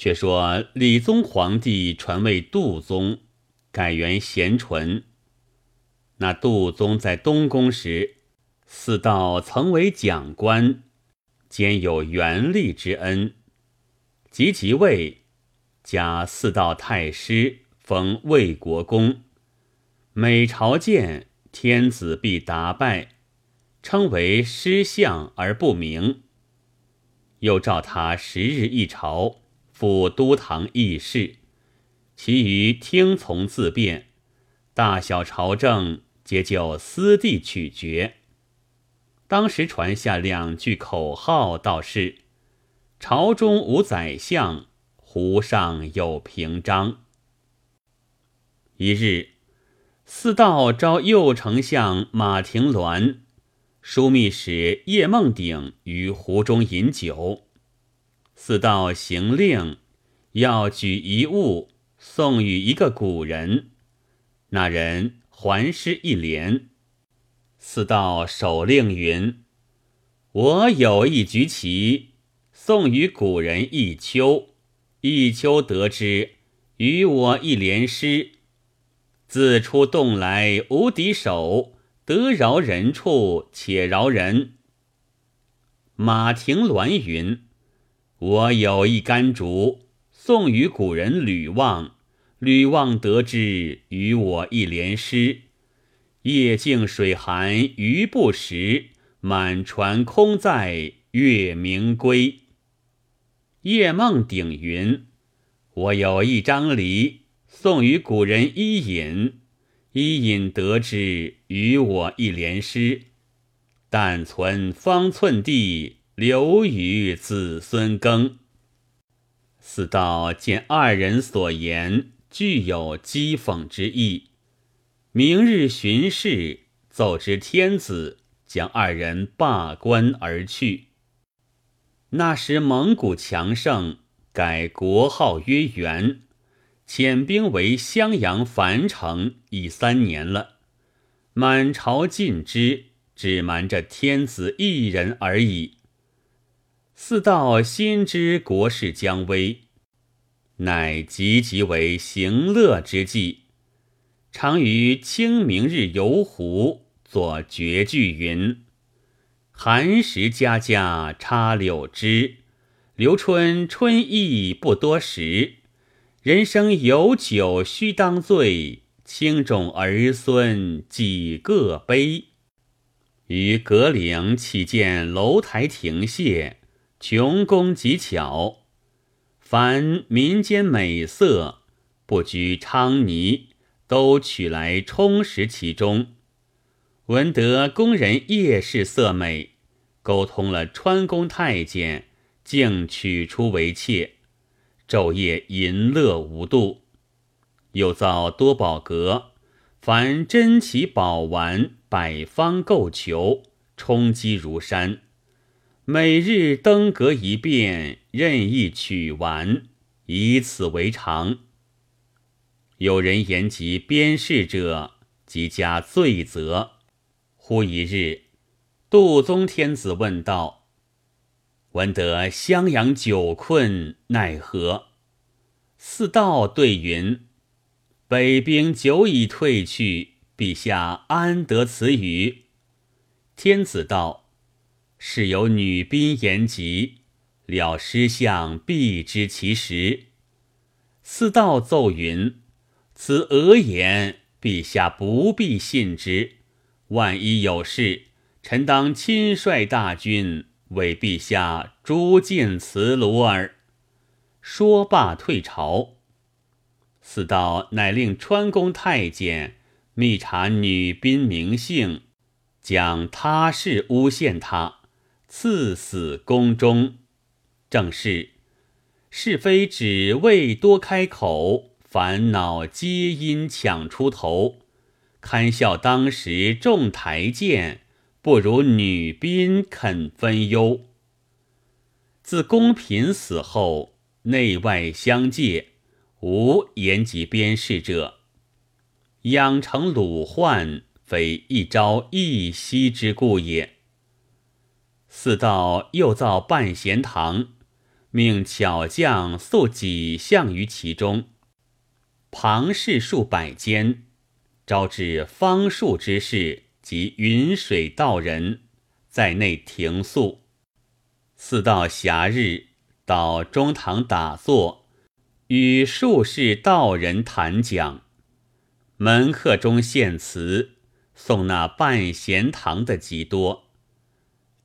却说理宗皇帝传位杜宗，改元贤纯。那杜宗在东宫时，四道曾为讲官，兼有元力之恩。即即位，加四道太师，封魏国公。每朝见天子，必答拜，称为师相而不明。又召他十日一朝，赴都堂议事，其余听从自便，大小朝政。皆就私地取决。当时传下两句口号，道是：“朝中无宰相，湖上有平章。”一日，四道召右丞相马廷鸾、枢密使叶梦鼎于湖中饮酒。四道行令，要举一物送与一个古人，那人。还诗一联，四道守令云：“我有一局棋，送与古人一秋。一秋得之，与我一联诗。自出洞来无敌手，得饶人处且饶人。”马廷鸾云：“我有一竿竹，送与古人吕望。”吕望得之，与我一联诗：夜静水寒鱼不食，满船空载月明归。夜梦鼎云：我有一张梨，送与古人伊尹。伊尹得之，与我一联诗：但存方寸地，留与子孙耕。四道见二人所言。具有讥讽之意。明日巡视，奏知天子，将二人罢官而去。那时蒙古强盛，改国号曰元，遣兵为襄阳樊城，已三年了。满朝尽知，只瞒着天子一人而已。四道心知国事将危。乃急急为行乐之计，常于清明日游湖，作绝句云：“寒食家家插柳枝，留春春意不多时。人生有酒须当醉，轻重儿孙几个悲。”于阁陵起见楼台亭榭，穷工极巧。凡民间美色，不拘昌泥，都取来充实其中。闻得宫人夜视色美，沟通了川宫太监，竟取出为妾，昼夜淫乐无度。又造多宝阁，凡珍奇宝玩，百方购求，充积如山。每日登阁一遍，任意取玩，以此为常。有人言及边事者，即加罪责。忽一日，杜宗天子问道：“闻得襄阳久困，奈何？”四道对云：“北兵久已退去，陛下安得此语？”天子道。是有女宾言及，了师相必知其实。四道奏云：“此讹言，陛下不必信之。万一有事，臣当亲率大军为陛下诛尽此虏耳。”说罢退朝。四道乃令川宫太监密查女宾名姓，将他事诬陷他。赐死宫中，正是是非只为多开口，烦恼皆因抢出头。堪笑当时众台谏，不如女宾肯分忧。自公嫔死后，内外相戒，无言及边事者，养成鲁患，非一朝一夕之故也。四道又造半闲堂，命巧匠塑几项于其中，旁室数百间，招致方术之士及云水道人在内停宿。四道暇日，到中堂打坐，与术士道人谈讲。门客中献词，送那半闲堂的极多，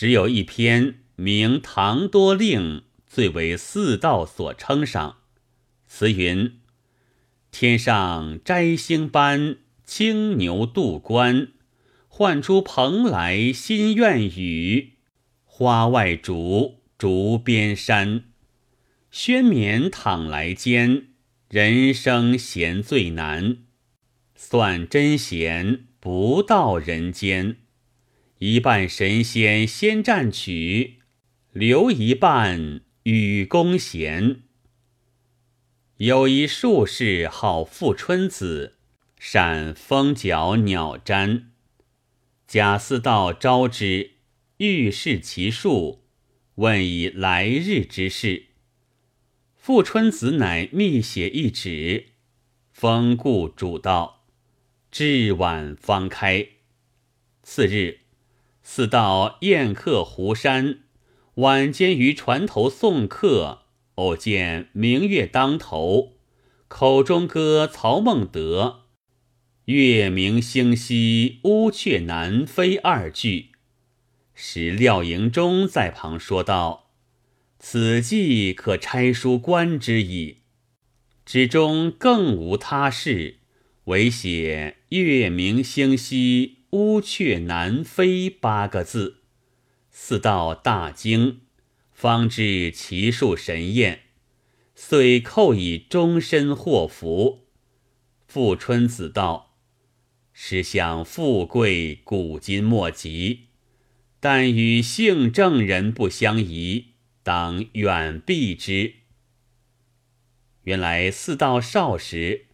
只有一篇名《唐多令》。最为四道所称赏。词云：“天上摘星般，青牛渡关，唤出蓬莱新苑宇。花外竹，竹边山。宣冕躺来间，人生闲最难。算真闲，不到人间。一半神仙先占取，留一半。”与公贤，有一术士号富春子，善风角鸟瞻。贾似道招之，欲试其术，问以来日之事。富春子乃密写一纸，封故主道，至晚方开。次日，似到宴客湖山。晚间于船头送客，偶见明月当头，口中歌曹孟德：“月明星稀，乌鹊南飞”二句。时廖营中在旁说道：“此计可拆书观之矣。”之中更无他事，唯写“月明星稀，乌鹊南飞”八个字。四道大惊，方知奇术神验，遂叩以终身祸福。富春子道：“实相富贵，古今莫及，但与姓郑人不相宜，当远避之。”原来四道少时，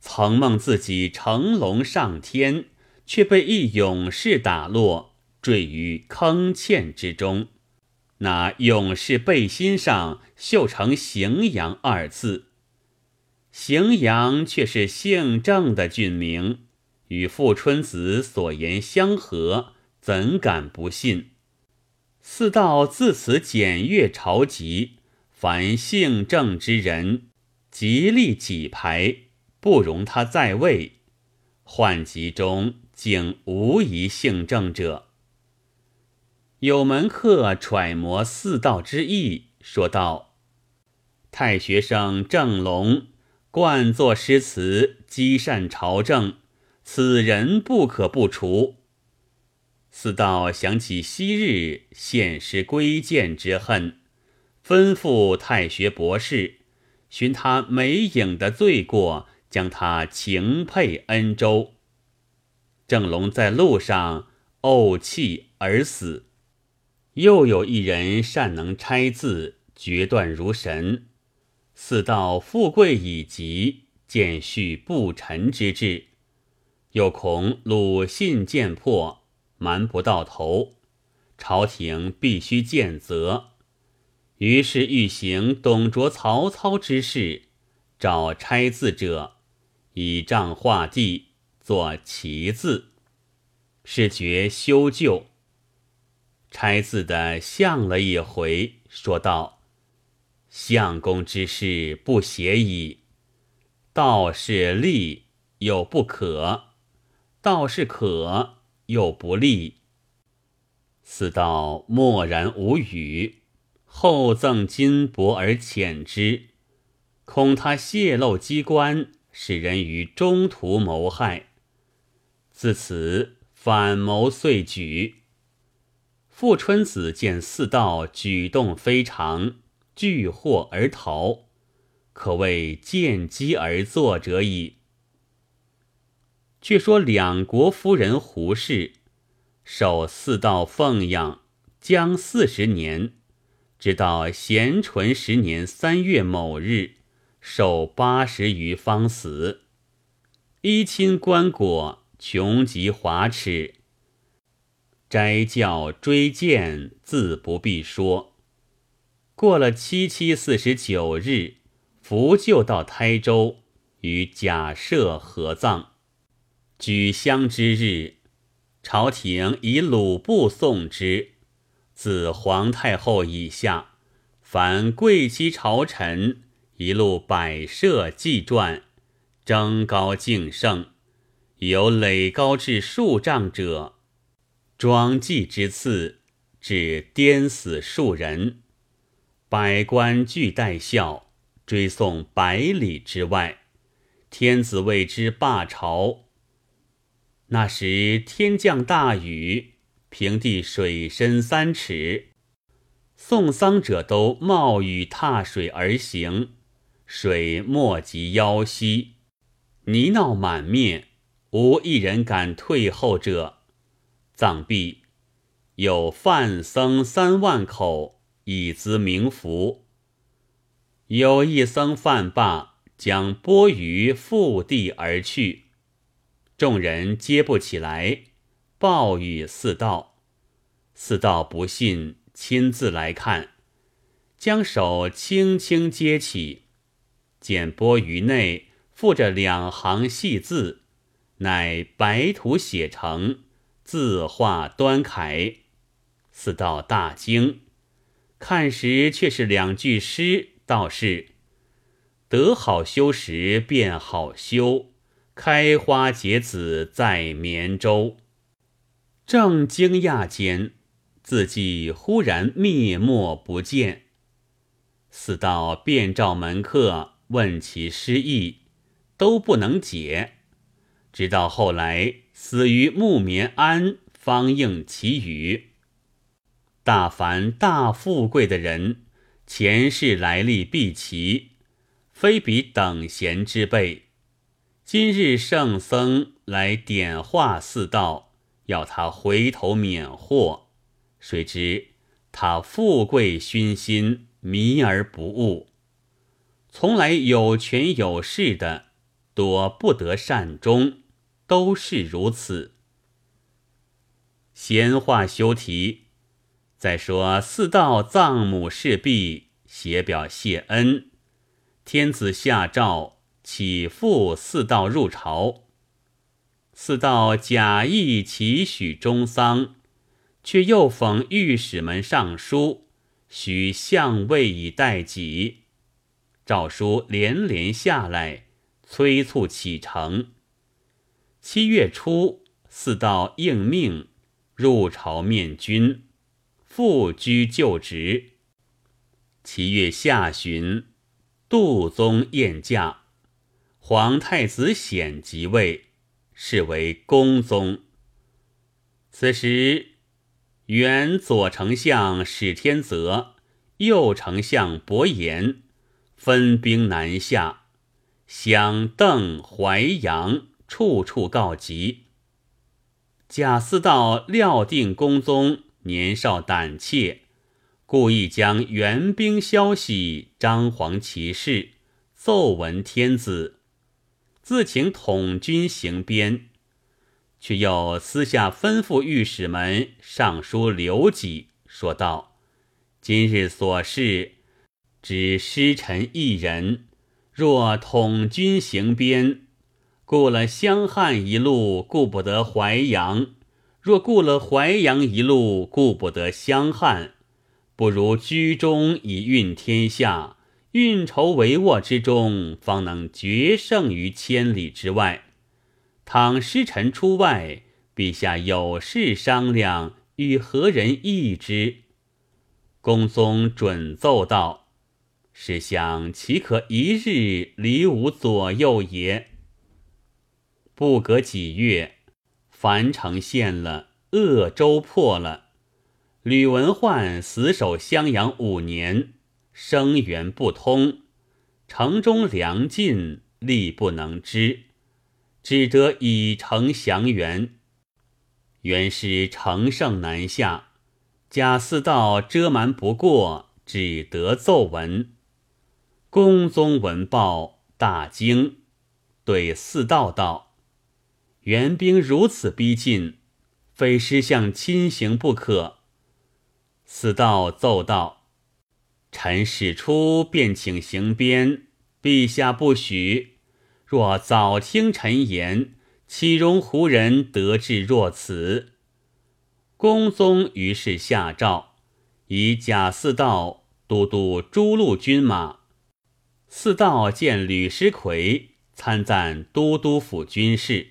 曾梦自己乘龙上天，却被一勇士打落。坠于坑堑之中，那勇士背心上绣成“荥阳”二字，荥阳却是姓郑的郡名，与富春子所言相合，怎敢不信？四道自此检阅朝籍，凡姓郑之人，极力挤排，不容他在位。宦籍中竟无一姓郑者。有门客揣摩四道之意，说道：“太学生郑龙惯作诗词，积善朝政，此人不可不除。”四道想起昔日献诗归谏之恨，吩咐太学博士寻他美影的罪过，将他情配恩州。郑龙在路上怄气而死。又有一人善能拆字，决断如神。似道富贵已极，见续不臣之志，又恐鲁信见破，瞒不到头，朝廷必须见责。于是欲行董卓、曹操之事，找拆字者，以杖画地，作旗字，是觉修旧。拆字的相了一回，说道：“相公之事不协矣。道是利又不可，道是可又不利。”四道默然无语，后赠金帛而遣之，恐他泄露机关，使人于中途谋害。自此反谋遂举。富春子见四道举动非常，拒祸而逃，可谓见机而作者矣。却说两国夫人胡氏受四道奉养，将四十年，直到咸淳十年三月某日，寿八十余方死。依亲棺椁，穷极华齿。斋教追荐自不必说，过了七七四十九日，扶柩到台州，与贾赦合葬。举乡之日，朝廷以鲁布送之。自皇太后以下，凡贵戚朝臣，一路摆设祭传，征高敬圣。有垒高至数丈者，庄祭之次，至颠死数人。百官俱戴孝，追送百里之外。天子为之罢朝。那时天降大雨，平地水深三尺，送丧者都冒雨踏水而行，水没及腰膝，泥淖满面。无一人敢退后者。葬毕，有饭僧三万口，以资冥福。有一僧饭罢，将钵盂覆地而去，众人接不起来，报与四道。四道不信，亲自来看，将手轻轻接起，见钵盂内附着两行细字。乃白图写成，字画端楷。四道大惊，看时却是两句诗，道是：“得好修时便好修，开花结籽在绵州。”正惊讶间，字迹忽然灭没不见。四道便召门客问其诗意，都不能解。直到后来死于木棉庵，方应其语。大凡大富贵的人，前世来历必齐，非比等闲之辈。今日圣僧来点化四道，要他回头免祸。谁知他富贵熏心，迷而不悟，从来有权有势的，多不得善终。都是如此。闲话休提，再说四道葬母事毕，写表谢恩。天子下诏，启复四道入朝。四道假意祈许中丧，却又讽御史们上书，许相位以待己。诏书连连下来，催促启程。七月初，四道应命入朝面君，复居旧职。七月下旬，杜宗宴驾，皇太子显即位，是为恭宗。此时，原左丞相史天泽、右丞相伯颜分兵南下，享邓淮阳。处处告急。贾似道料定公宗年少胆怯，故意将援兵消息张皇其事，奏闻天子，自请统军行边，却又私下吩咐御史们上书刘己，说道：“今日所事，只失臣一人，若统军行边。”顾了湘汉一路，顾不得淮阳；若顾了淮阳一路，顾不得湘汉，不如居中以运天下，运筹帷幄之中，方能决胜于千里之外。倘失臣出外，陛下有事商量，与何人议之？公宗准奏道：“是想，岂可一日离吾左右也？”不隔几月，樊城陷了，鄂州破了。吕文焕死守襄阳五年，声援不通，城中粮尽，力不能支，只得以城降元。元师乘胜南下，贾似道遮瞒不过，只得奏闻。公宗闻报，大惊，对四道道。援兵如此逼近，非师相亲行不可。四道奏道：“臣使出便请行鞭，陛下不许。若早听臣言，岂容胡人得志若此？公宗于是下诏，以贾似道都督诸路军马。四道见吕师奎，参赞都督府军事。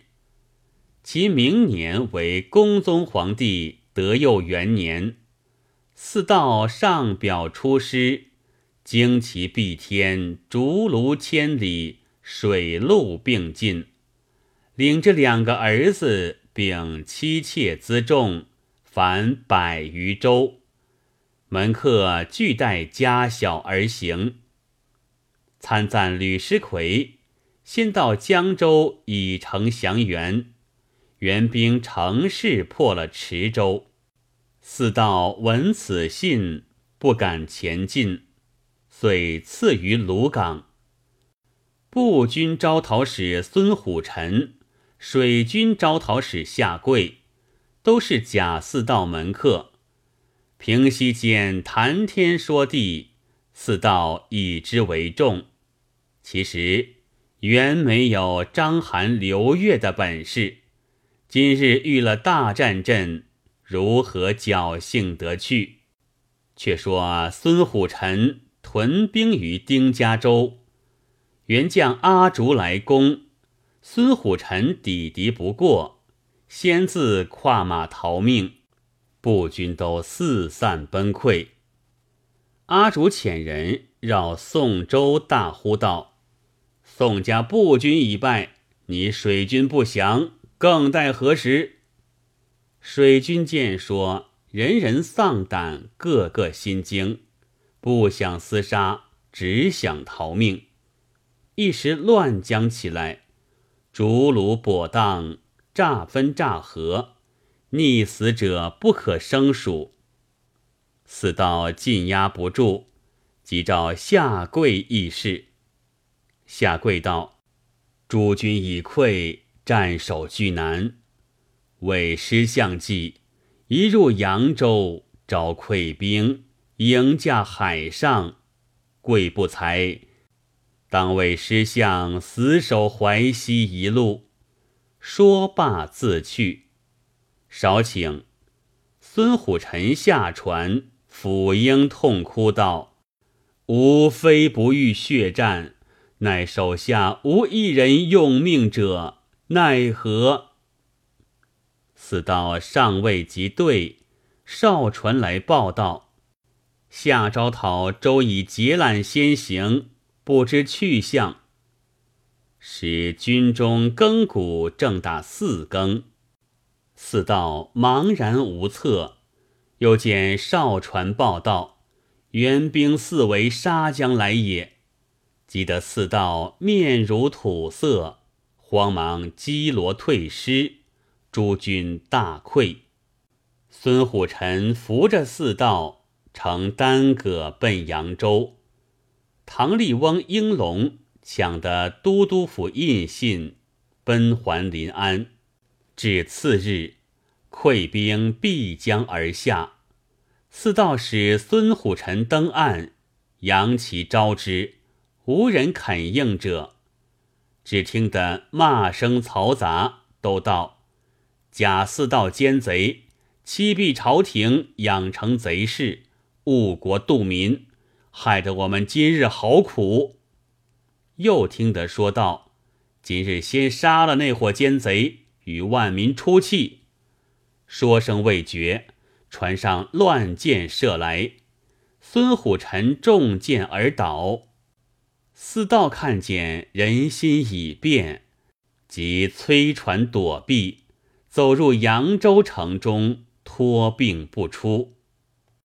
其明年为恭宗皇帝德佑元年，四道上表出师，旌旗蔽天，竹庐千里，水陆并进，领着两个儿子并妻妾辎重，凡百余州，门客俱带家小而行。参赞吕师奎，先到江州以成降元。援兵乘势破了池州，四道闻此信，不敢前进，遂赐于鲁港。步军招讨使孙虎臣、水军招讨使夏贵，都是贾似道门客。平息间谈天说地，四道以之为重。其实原没有章邯刘越的本事。今日遇了大战阵，如何侥幸得去？却说孙虎臣屯兵于丁家洲，原将阿竹来攻，孙虎臣抵敌不过，先自跨马逃命，步军都四散崩溃。阿主遣人绕宋州，大呼道：“宋家步军已败，你水军不降。”更待何时？水军见说，人人丧胆，个个心惊，不想厮杀，只想逃命。一时乱将起来，竹炉跛荡，诈分诈合，溺死者不可胜数。似道禁压不住，即召下跪议事。下跪道：“诸军已溃。”战守巨难，为师相计，一入扬州，招溃兵，迎驾海上。贵不才，当为师相死守淮西一路。说罢自去。少顷，孙虎臣下船，抚膺痛哭道：“吾非不欲血战，乃手下无一人用命者。”奈何？四道尚未及对，哨传来报道：夏招讨周已劫揽先行，不知去向。使军中更鼓正打四更，四道茫然无策。又见哨传报道，援兵四围杀将来也，急得四道面如土色。慌忙击罗退师，诸军大溃。孙虎臣扶着四道，乘单戈奔扬州。唐立翁应龙抢得都督府印信，奔还临安。至次日，溃兵必将而下。四道使孙虎臣登岸，扬旗招之，无人肯应者。只听得骂声嘈杂，都道贾四道奸贼，欺蔽朝廷，养成贼事，误国度民，害得我们今日好苦。又听得说道：今日先杀了那伙奸贼，与万民出气。说声未绝，船上乱箭射来，孙虎臣中箭而倒。四道看见人心已变，即催船躲避，走入扬州城中，托病不出。